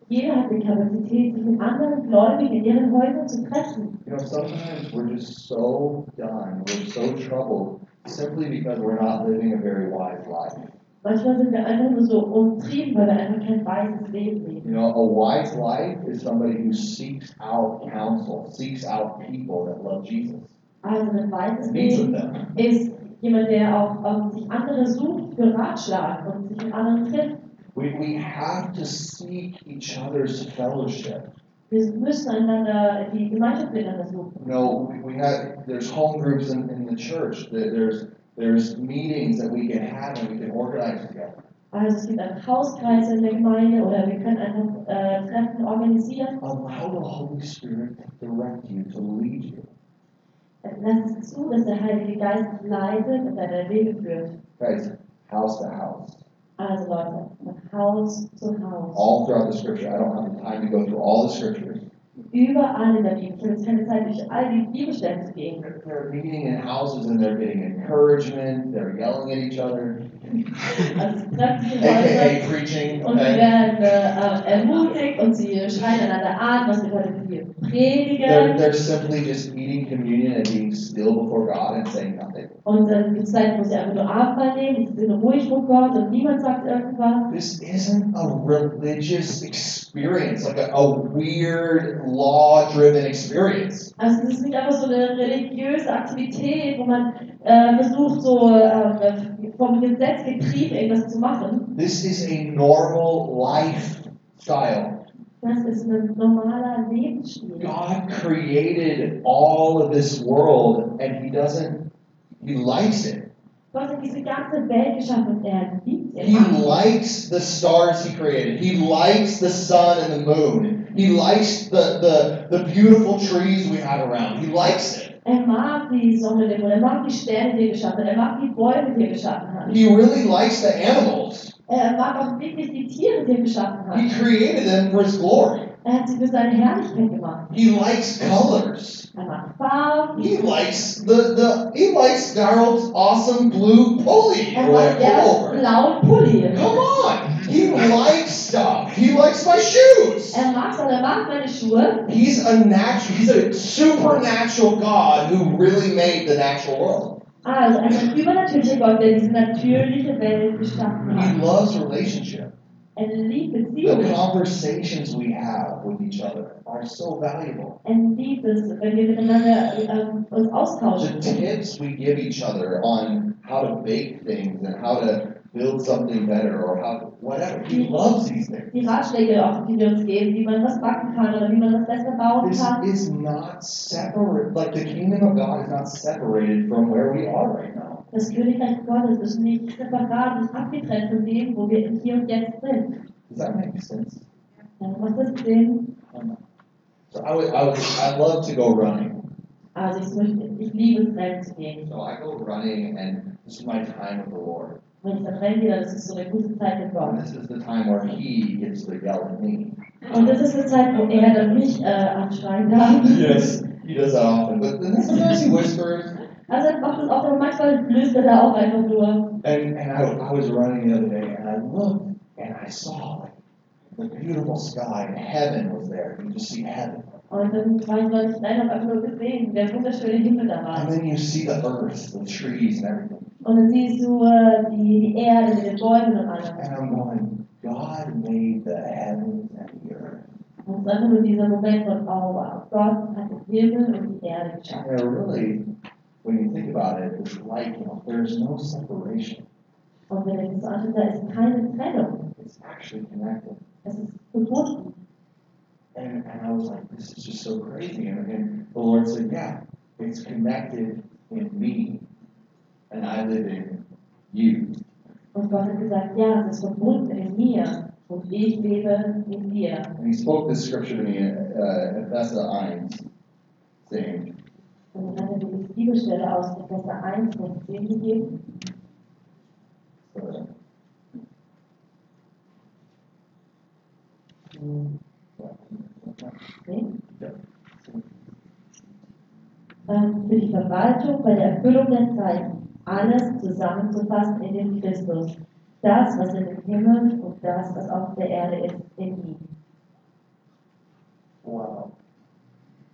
Jeder hat die Kapazität, sich mit anderen Gläubigen in ihren Häusern zu treffen. You know, sometimes we're just so done, we're so troubled simply because we're not living a very wise life. Manchmal sind wir einfach nur so umtrieben, weil wir einfach kein weises Leben leben. You know, a wise life is somebody who seeks out counsel, seeks out people that love Jesus, Also ein weises and meets with Leben ist jemand, der auch ähm, sich andere sucht für Ratschlag und sich mit anderen trifft. We, we have to seek each other's fellowship. Wir müssen einander die Gemeinschaft miteinander suchen. You know, we, we have there's home groups in, in the church. There's there's meetings that we can have and we can organize together. Also es gibt einen Hauskreis in der Gemeinde oder wir können einfach äh, Treffen organisieren. Allow the Holy Spirit to direct you, to lead you. Lass es zu, dass der Heilige Geist leitet und deine Wege führt. Guys, house to house. Also Leute, von Haus zu Haus. All throughout the scripture. I don't have the time to go through all the scriptures. Überall in der Bibel. Ich habe keine Zeit, durch all die Bibelstellen zu gehen. They're, they're meeting in houses and they're getting encouragement, they're yelling at each other, Also es treffen sich Leute aka preaching. und sie Okay? werden äh, äh, ermutigt und sie schreien einander an, was heute hier They're, predigen. they're simply just eating communion and being still before God and saying nothing. Und dann gibt es Zeiten, wo sie einfach nur Abendmahl nehmen, sie sind ruhig vor Gott und niemand sagt irgendwas. This isn't a religious experience, like a, a weird, law driven experience. Also das ist nicht einfach so eine religiöse Aktivität, wo man äh, versucht, so äh, vom Gesetz getrieben irgendwas zu machen. This is a normal lifestyle. Das ist ein normaler Lebensstil. God created all of this world and He doesn't, He likes it. Gott hat diese ganze Welt geschaffen und er liebt He likes the stars He created. He likes the sun and the moon. He likes the, the, the beautiful trees we have around. He likes it. Er mag die Sonne, den Mond, er mag die Sterne, die er geschaffen hat, er mag die Bäume, die er geschaffen hat. He really likes the animals. Er mag auch wirklich die Tiere, die er geschaffen He created them for His glory. Er hat sie für seine Herrlichkeit gemacht. He likes colors. Er mag Farben. He likes the, the he likes Daryl's awesome blue pulley Er mag pullover. blauen Pulli. Come on. He likes stuff. He likes my shoes. Er mag er mag meine Schuhe. He's a natural he's a supernatural God who really made the natural world. Also ein übernatürlicher Gott, der diese natürliche Welt geschaffen hat. He loves relationship. Er liebt The conversations we have with each other are so valuable. Er liebt es, wenn wir miteinander ähm, uns The tips we give each other on how to bake things and how to build something better or how whatever. He loves these things. Die Ratschläge, auch, die wir uns geben, wie man was backen kann oder wie man das besser bauen This kann. is not separate. Like the kingdom of God is not separated from where we are right now. Das Königreich Gottes ist nicht separat, nicht abgetrennt von dem, wo wir Hier und Jetzt sind. Does that make sense? Dann macht das Sinn. So I would, I would, I love to go running. Also ich, möchte, ich liebe es, rennen zu gehen. So I go running, and this is my time with the Lord. Wenn ich dann rennen gehe, dann ist so eine gute Zeit mit Gott. This is the time where He gets to yell at me. Und das ist eine Zeit, wo er dann mich äh, anschreien darf. Yes, He does that often. But then sometimes He whispers. Also er macht das auch, aber manchmal löst er da auch einfach nur. And and I, I was running the other day, and I looked, and I saw like the beautiful sky, and heaven was there. You just see heaven. Und dann war ich neulich rein und hab einfach nur gesehen, der wunderschöne Himmel da war. And then you see the earth, the trees, and everything. Und dann siehst du äh, die, die Erde mit den Bäumen und allem. And I'm going, God made the heavens and the earth. Und es einfach nur dieser Moment von, oh wow, Gott hat den Himmel und die Erde geschaffen. They're really, when you think about it, it's like, you know, there's no separation. Und wenn ihr das so anschaut, da ist keine Trennung. It's actually connected. Es ist verbunden. And, and I was like, this is just so crazy. And, and the Lord said, yeah, it's connected in me, and I live in you. Und Gott hat gesagt, ja, es ist verbunden in mir und ich lebe in dir. And He spoke this scripture to me in uh, Ephesus 1, saying, Und dann hat er Bibelstelle aus Epheser 1, Vers 10 gegeben. uh, Okay. Ähm, für die Verwaltung bei der Erfüllung der Zeiten alles zusammenzufassen in dem Christus. Das, was in dem Himmel und das, was auf der Erde ist, in ihm. Wow.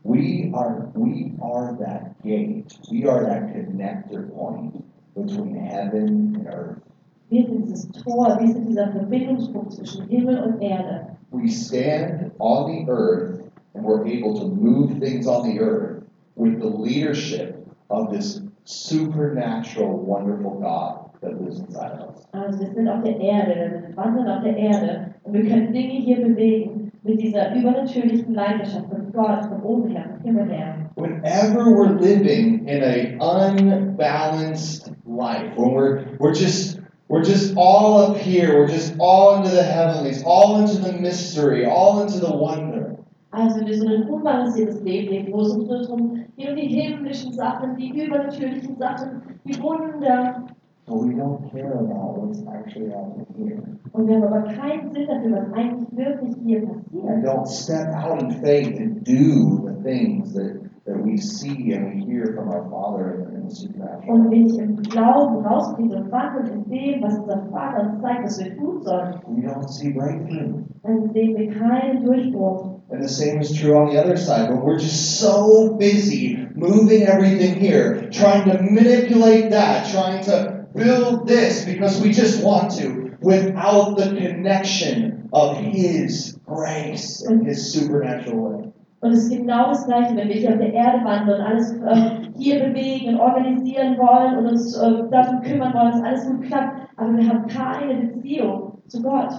We are we are that gate. We are that connector point between heaven and earth. Wir sind dieses Tor, wir sind dieser Verbindungspunkt zwischen Himmel und Erde. We stand on the earth and we're able to move things on the earth with the leadership of this supernatural, wonderful God that lives inside of us. Also wir sind auf der Erde, wir wandern auf der Erde und wir können Dinge hier bewegen mit dieser übernatürlichen Leidenschaft von Gott, von oben her, vom Himmel her. Whenever we're living in an unbalanced life, when we're we're just We're just all up here. We're just all into the heavenlies, all into the mystery, all into the wonder. Also wenn wir so ein unbalanciertes Leben leben, wo es uns nur darum geht, die himmlischen Sachen, die übernatürlichen Sachen, die Wunder. But we don't care about what's actually happening here. Und wir haben aber keinen Sinn dafür, was eigentlich wirklich hier We passiert. don't step out in faith and do the things that, that we see and we hear from our Father in, in the supernatural. Und wenn ich im Glauben rauskriege und wandle in dem, was unser Vater uns zeigt, was wir tun sollen, We don't see breakthrough. dann sehen wir keinen Durchbruch. And the same is true on the other side, but we're just so busy moving everything here, trying to manipulate that, trying to build this because we just want to, without the connection of His grace and His supernatural way. Und es ist genau das Gleiche, wenn wir hier auf der Erde wandeln und alles äh, hier bewegen und organisieren wollen und uns äh, darum kümmern wollen, dass alles gut klappt, aber wir haben keine Beziehung zu Gott.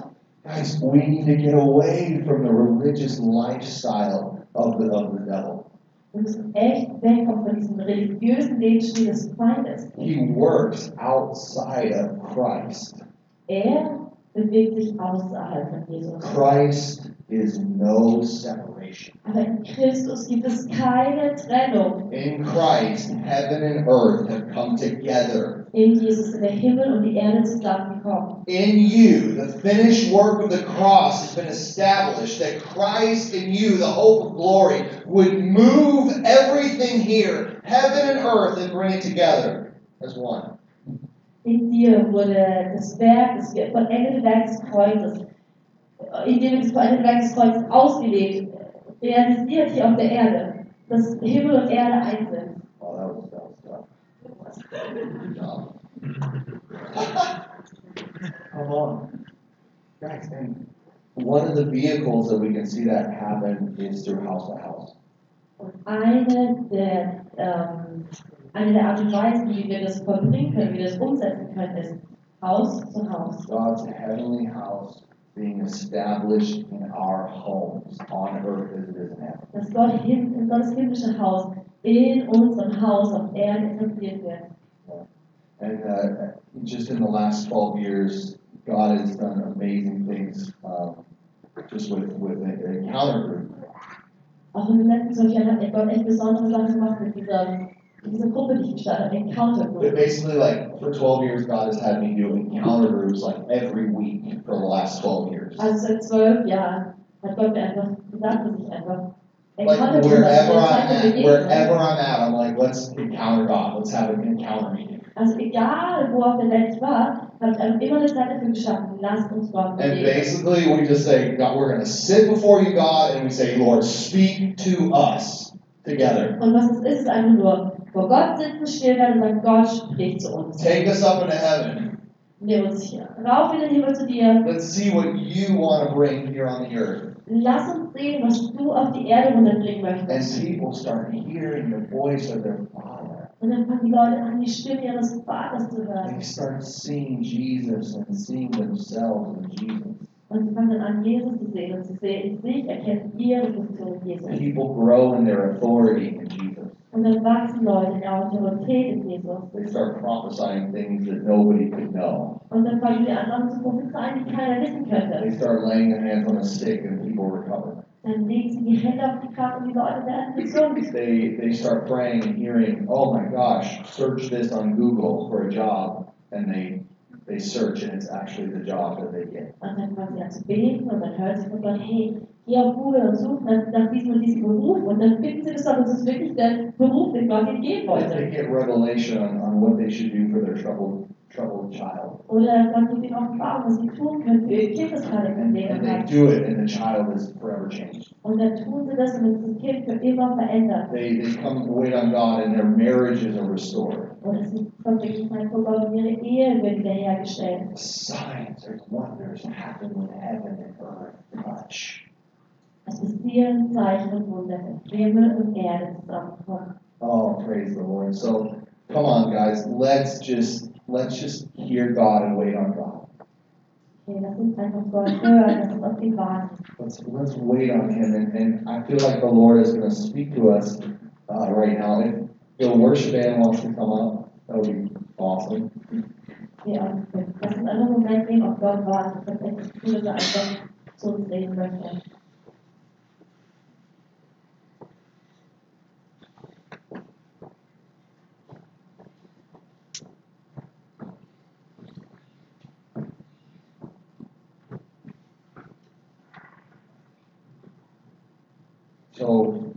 Guys, we need to get away from the religious lifestyle of the, of the devil. Wir müssen echt wegkommen von diesem religiösen Lebensstil des Feindes. He works outside of Christ. Er bewegt sich außerhalb von Jesus. Christ is no separation. Aber in Christus gibt es keine Trennung. In Christ, heaven and earth have come together. In Jesus sind der Himmel und die Erde zusammengekommen. In you, the finished work of the cross has been established that Christ in you, the hope of glory, would move everything here, heaven and earth, and bring it together as one. In dir wurde das Werk, das vollendete Werk des Kreuzes, in dem das Kreuzes ausgelegt, realisiert hier auf der Erde, dass Himmel und Erde eins sind. Oh, that was, that was tough. Come on. Guys, and one of the vehicles that we can see that happen is through house to house. Und eine der, ähm, eine der Art und Weisen, wie wir das vollbringen können, wie wir das umsetzen können, ist Haus zu Haus. God's heavenly house being established in our homes on earth as it is in heaven. Dass Gott him, Gottes himmlische Haus in unserem Haus auf Erden etabliert wird. And uh, just in the last 12 years, God has done amazing things um, just with, with the encounter group. Auch in den letzten zwölf Jahren hat Gott echt besondere Sachen gemacht mit dieser, mit dieser Gruppe, die ich gestartet habe, Encounter But basically, like for 12 years, God has had me do encounter groups like every week for the last 12 years. Also seit zwölf Jahren hat Gott mir einfach gesagt, dass ich einfach Like Encounter Group wherever I'm at, wherever I'm at, I'm like, let's encounter God. Let's have an encounter meeting. Also egal, wo auf der Welt ich war, habe ich einfach immer eine Zeit dafür geschaffen, lasst uns Gott And begegnen. basically, we just say, God, we're going to sit before you, God, and we say, Lord, speak to us together. Und was es ist, ist einfach nur vor Gott sitzen, still werden und sagen, Gott spricht zu uns. Take us up into heaven. Nimm uns hier rauf in den Himmel zu dir. Let's see what you want to bring here on the earth. Lass uns sehen, was du auf die Erde runterbringen And möchtest. people start hearing the voice of their Father. Und dann fangen die Leute an, die Stimme ihres Vaters zu hören. They start seeing Jesus and seeing themselves in Jesus. Und sie fangen an, Jesus zu sehen und sie sehen sich, erkennen ihre Position in Jesus. People grow in their authority in Jesus. Und dann wachsen Leute in der Autorität in Jesus. They start prophesying things that nobody could know. Und dann fangen sie an, zu prophezeien, die keiner wissen könnte. They start laying their hands on a sick and people recover. Dann legen sie die Hände auf die Kranken und die Leute werden gesund. They they start praying and hearing, oh my gosh, search this on Google for a job, and they they search and it's actually the job that they get. Und dann fangen sie an zu beten und dann hören sie von Gott, hey, geh auf Google und such nach, nach diesem und diesem Beruf. Und dann finden sie das dann, das ist wirklich der Beruf, den Gott ihnen geben They, they wollte. get revelation on, on what they should do for their troubled troubled child. Oder Gott gibt ihnen Offenbarung, was sie tun können für ihr Kind, das gerade im And, Leben and they do it and the child is forever changed. Und dann tun sie das und das Kind für immer verändert. They they come and wait on God and their marriages are restored. Und es kommt wirklich vor Gott und ihre Ehe wird wiederhergestellt. Signs and wonders happen when heaven and earth touch. Es passieren Zeichen und Wunder, Himmel und Erde zusammenkommen. Oh, praise the Lord. So come on guys, let's just let's just hear God and wait on God. Okay, lass uns einfach Gott hören, lass uns auf ihn warten. Let's let's wait on him and, and I feel like the Lord is gonna speak to us uh, right now. If the worship band wants to come up, that would be awesome. Ja, lass uns einen Moment nehmen, auf Gott warten. Das ist echt cool, dass er einfach zu uns reden möchte. So